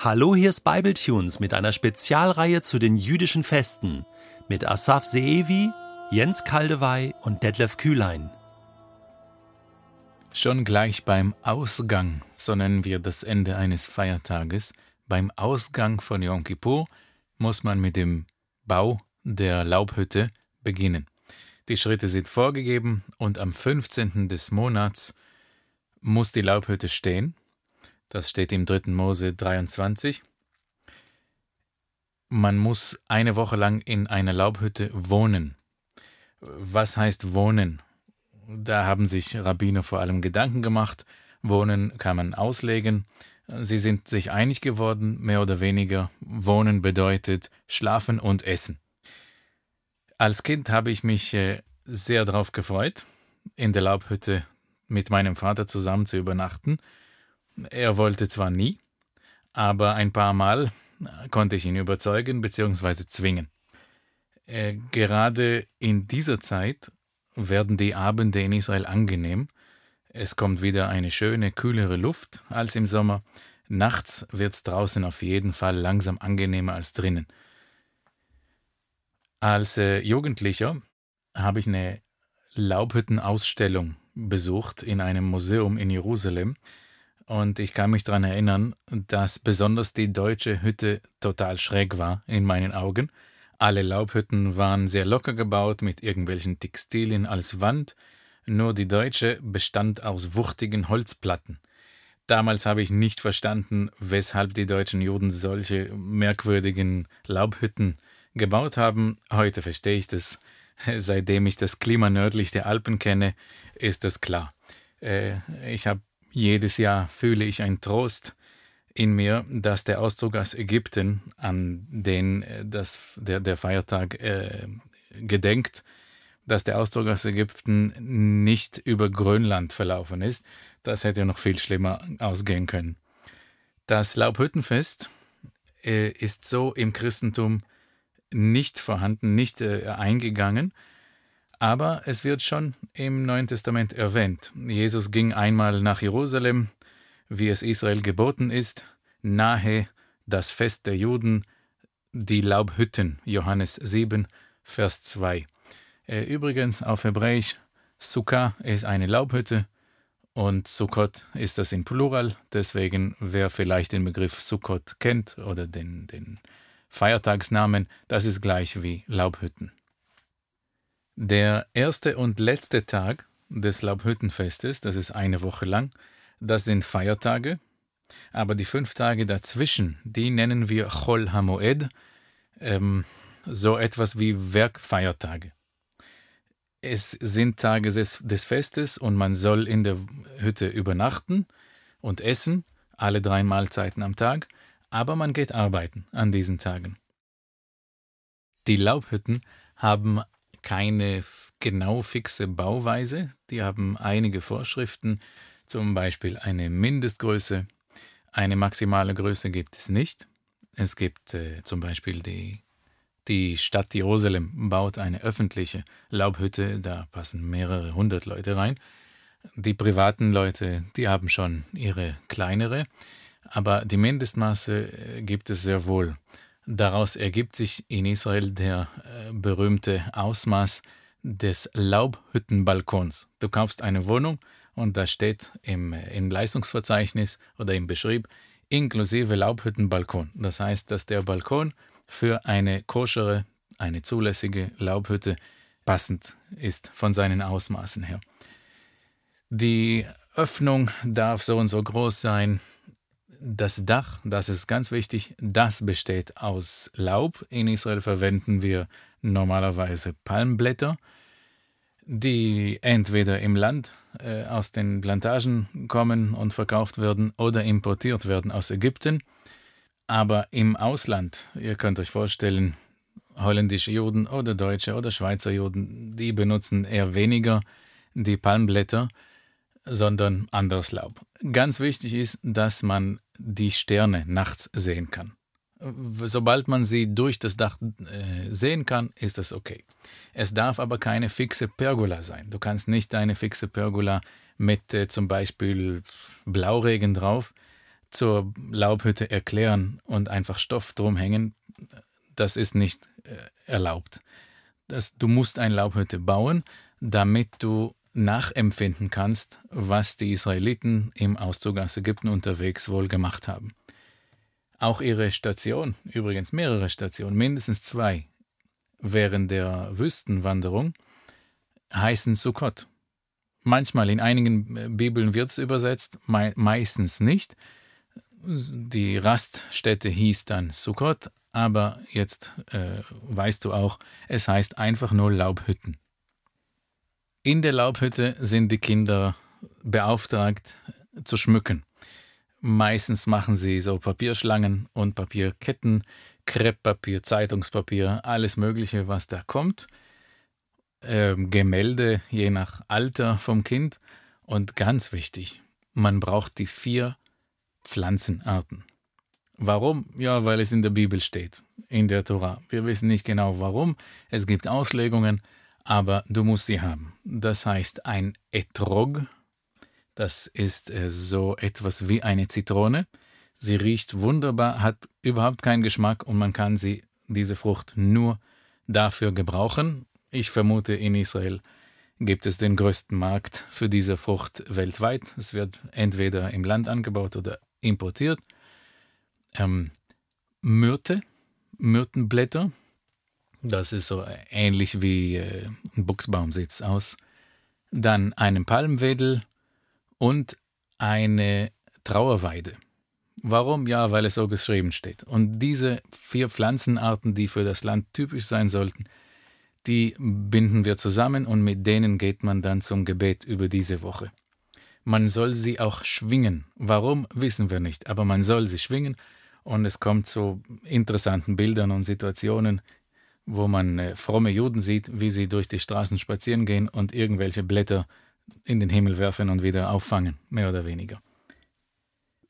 Hallo, hier ist Bibletunes mit einer Spezialreihe zu den jüdischen Festen mit Asaf Seevi, Jens Kaldewey und Detlef Kühlein. Schon gleich beim Ausgang, so nennen wir das Ende eines Feiertages, beim Ausgang von Yom Kippur muss man mit dem Bau der Laubhütte beginnen. Die Schritte sind vorgegeben und am 15. des Monats muss die Laubhütte stehen das steht im 3. Mose 23. Man muss eine Woche lang in einer Laubhütte wohnen. Was heißt wohnen? Da haben sich Rabbiner vor allem Gedanken gemacht. Wohnen kann man auslegen. Sie sind sich einig geworden, mehr oder weniger. Wohnen bedeutet schlafen und essen. Als Kind habe ich mich äh, sehr darauf gefreut, in der Laubhütte mit meinem Vater zusammen zu übernachten. Er wollte zwar nie, aber ein paar Mal konnte ich ihn überzeugen bzw. zwingen. Äh, gerade in dieser Zeit werden die Abende in Israel angenehm. Es kommt wieder eine schöne, kühlere Luft als im Sommer. Nachts wird es draußen auf jeden Fall langsam angenehmer als drinnen. Als äh, Jugendlicher habe ich eine Laubhüttenausstellung besucht in einem Museum in Jerusalem. Und ich kann mich daran erinnern, dass besonders die deutsche Hütte total schräg war in meinen Augen. Alle Laubhütten waren sehr locker gebaut mit irgendwelchen Textilien als Wand, nur die deutsche bestand aus wuchtigen Holzplatten. Damals habe ich nicht verstanden, weshalb die deutschen Juden solche merkwürdigen Laubhütten gebaut haben. Heute verstehe ich das. Seitdem ich das Klima nördlich der Alpen kenne, ist das klar. Äh, ich habe jedes Jahr fühle ich einen Trost in mir, dass der Auszug aus Ägypten, an den äh, das, der, der Feiertag äh, gedenkt, dass der Auszug aus Ägypten nicht über Grönland verlaufen ist. Das hätte noch viel schlimmer ausgehen können. Das Laubhüttenfest äh, ist so im Christentum nicht vorhanden, nicht äh, eingegangen. Aber es wird schon im Neuen Testament erwähnt. Jesus ging einmal nach Jerusalem, wie es Israel geboten ist, nahe das Fest der Juden, die Laubhütten, Johannes 7, Vers 2. Äh, übrigens auf Hebräisch, Sukkah ist eine Laubhütte und Sukkot ist das in Plural. Deswegen, wer vielleicht den Begriff Sukkot kennt oder den, den Feiertagsnamen, das ist gleich wie Laubhütten. Der erste und letzte Tag des Laubhüttenfestes, das ist eine Woche lang, das sind Feiertage, aber die fünf Tage dazwischen, die nennen wir Chol Hamoed, ähm, so etwas wie Werkfeiertage. Es sind Tage des, des Festes und man soll in der Hütte übernachten und essen, alle drei Mahlzeiten am Tag, aber man geht arbeiten an diesen Tagen. Die Laubhütten haben keine genau fixe Bauweise. Die haben einige Vorschriften, zum Beispiel eine Mindestgröße. Eine maximale Größe gibt es nicht. Es gibt äh, zum Beispiel die, die Stadt Jerusalem baut eine öffentliche Laubhütte, da passen mehrere hundert Leute rein. Die privaten Leute, die haben schon ihre kleinere, aber die Mindestmaße äh, gibt es sehr wohl. Daraus ergibt sich in Israel der berühmte Ausmaß des Laubhüttenbalkons. Du kaufst eine Wohnung und da steht im, im Leistungsverzeichnis oder im Beschrieb inklusive Laubhüttenbalkon. Das heißt, dass der Balkon für eine koschere, eine zulässige Laubhütte passend ist von seinen Ausmaßen her. Die Öffnung darf so und so groß sein, das Dach, das ist ganz wichtig, das besteht aus Laub. In Israel verwenden wir normalerweise Palmblätter, die entweder im Land äh, aus den Plantagen kommen und verkauft werden oder importiert werden aus Ägypten. Aber im Ausland, ihr könnt euch vorstellen, holländische Juden oder deutsche oder Schweizer Juden, die benutzen eher weniger die Palmblätter, sondern anderes Laub. Ganz wichtig ist, dass man die Sterne nachts sehen kann. Sobald man sie durch das Dach äh, sehen kann, ist das okay. Es darf aber keine fixe Pergola sein. Du kannst nicht eine fixe Pergola mit äh, zum Beispiel Blauregen drauf. zur Laubhütte erklären und einfach Stoff drum hängen, das ist nicht äh, erlaubt. Das, du musst eine Laubhütte bauen, damit du nachempfinden kannst, was die Israeliten im Auszug aus Ägypten unterwegs wohl gemacht haben. Auch ihre Station, übrigens mehrere Stationen, mindestens zwei, während der Wüstenwanderung, heißen Sukkot. Manchmal in einigen äh, Bibeln wird es übersetzt, me meistens nicht. Die Raststätte hieß dann Sukkot, aber jetzt äh, weißt du auch, es heißt einfach nur Laubhütten. In der Laubhütte sind die Kinder beauftragt zu schmücken. Meistens machen sie so Papierschlangen und Papierketten, Krepppapier, Zeitungspapier, alles Mögliche, was da kommt. Ähm, Gemälde je nach Alter vom Kind. Und ganz wichtig, man braucht die vier Pflanzenarten. Warum? Ja, weil es in der Bibel steht, in der Tora. Wir wissen nicht genau warum. Es gibt Auslegungen, aber du musst sie haben. Das heißt ein Etrog, das ist äh, so etwas wie eine Zitrone. Sie riecht wunderbar, hat überhaupt keinen Geschmack und man kann sie, diese Frucht, nur dafür gebrauchen. Ich vermute, in Israel gibt es den größten Markt für diese Frucht weltweit. Es wird entweder im Land angebaut oder importiert. Ähm, Myrte, Myrtenblätter, das ist so ähnlich wie äh, ein Buchsbaum sieht es aus. Dann einen Palmwedel und eine Trauerweide. Warum? Ja, weil es so geschrieben steht. Und diese vier Pflanzenarten, die für das Land typisch sein sollten, die binden wir zusammen und mit denen geht man dann zum Gebet über diese Woche. Man soll sie auch schwingen. Warum, wissen wir nicht, aber man soll sie schwingen und es kommt zu interessanten Bildern und Situationen, wo man äh, fromme Juden sieht, wie sie durch die Straßen spazieren gehen und irgendwelche Blätter in den Himmel werfen und wieder auffangen, mehr oder weniger.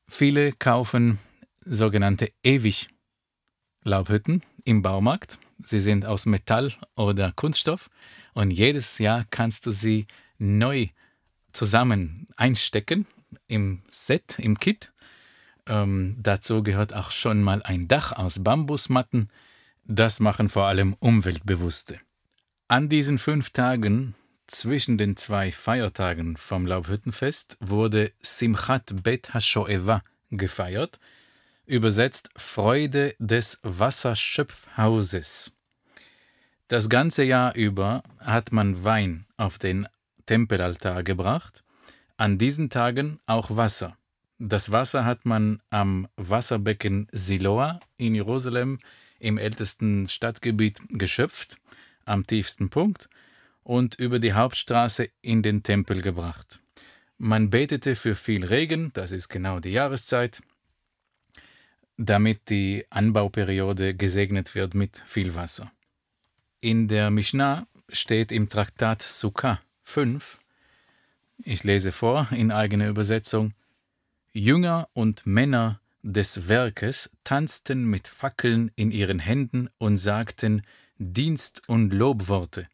Viele kaufen sogenannte Ewig-Laubhütten im Baumarkt. Sie sind aus Metall oder Kunststoff und jedes Jahr kannst du sie neu zusammen einstecken im Set, im Kit. Ähm, dazu gehört auch schon mal ein Dach aus Bambusmatten, das machen vor allem Umweltbewusste. An diesen fünf Tagen zwischen den zwei Feiertagen vom Laubhüttenfest wurde Simchat Bet HaShoeva gefeiert, übersetzt Freude des Wasserschöpfhauses. Das ganze Jahr über hat man Wein auf den Tempelaltar gebracht, an diesen Tagen auch Wasser. Das Wasser hat man am Wasserbecken Siloa in Jerusalem im ältesten Stadtgebiet geschöpft, am tiefsten Punkt, und über die Hauptstraße in den Tempel gebracht. Man betete für viel Regen, das ist genau die Jahreszeit, damit die Anbauperiode gesegnet wird mit viel Wasser. In der Mishnah steht im Traktat Sukkah 5, ich lese vor in eigener Übersetzung, Jünger und Männer des Werkes tanzten mit Fackeln in ihren Händen und sagten Dienst und Lobworte.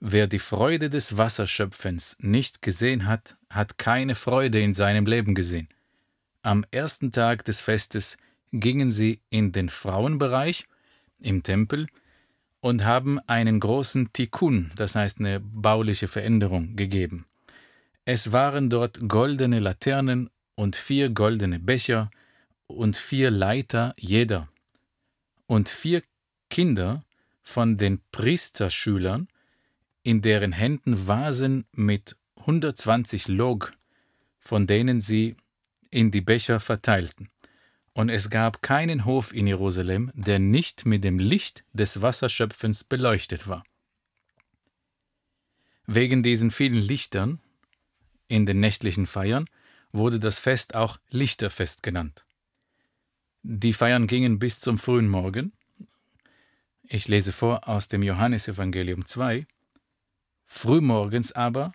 Wer die Freude des Wasserschöpfens nicht gesehen hat, hat keine Freude in seinem Leben gesehen. Am ersten Tag des Festes gingen sie in den Frauenbereich im Tempel und haben einen großen Tikkun, das heißt eine bauliche Veränderung, gegeben. Es waren dort goldene Laternen und vier goldene Becher, und vier Leiter jeder. Und vier Kinder von den Priesterschülern, in deren Händen Vasen mit 120 Log, von denen sie in die Becher verteilten. Und es gab keinen Hof in Jerusalem, der nicht mit dem Licht des Wasserschöpfens beleuchtet war. Wegen diesen vielen Lichtern in den nächtlichen Feiern wurde das Fest auch Lichterfest genannt. Die Feiern gingen bis zum frühen Morgen. Ich lese vor aus dem Johannesevangelium 2. Frühmorgens aber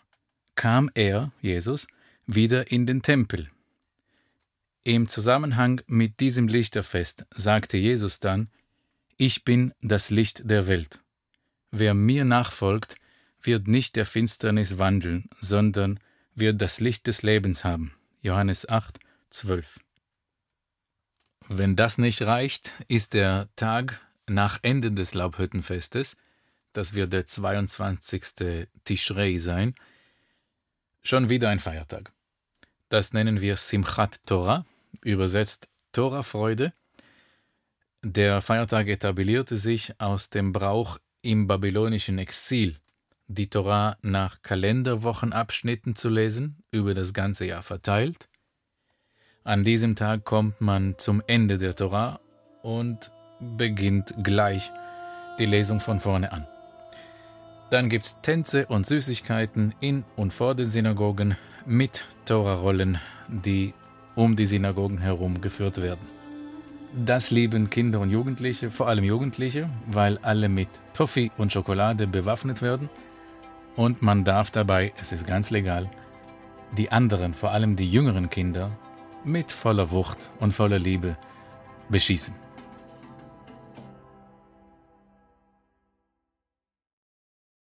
kam er, Jesus, wieder in den Tempel. Im Zusammenhang mit diesem Lichterfest sagte Jesus dann, Ich bin das Licht der Welt. Wer mir nachfolgt, wird nicht der Finsternis wandeln, sondern wird das Licht des Lebens haben. Johannes 8, 12. Wenn das nicht reicht, ist der Tag nach Ende des Laubhüttenfestes, das wird der 22. Tishrei sein, schon wieder ein Feiertag. Das nennen wir Simchat Torah, übersetzt Torah-Freude. Der Feiertag etablierte sich aus dem Brauch im babylonischen Exil, die Torah nach Kalenderwochenabschnitten zu lesen, über das ganze Jahr verteilt. An diesem Tag kommt man zum Ende der Torah und beginnt gleich die Lesung von vorne an. Dann gibt es Tänze und Süßigkeiten in und vor den Synagogen mit Torarollen, die um die Synagogen herum geführt werden. Das lieben Kinder und Jugendliche, vor allem Jugendliche, weil alle mit Toffee und Schokolade bewaffnet werden. Und man darf dabei, es ist ganz legal, die anderen, vor allem die jüngeren Kinder, mit voller Wucht und voller Liebe beschießen.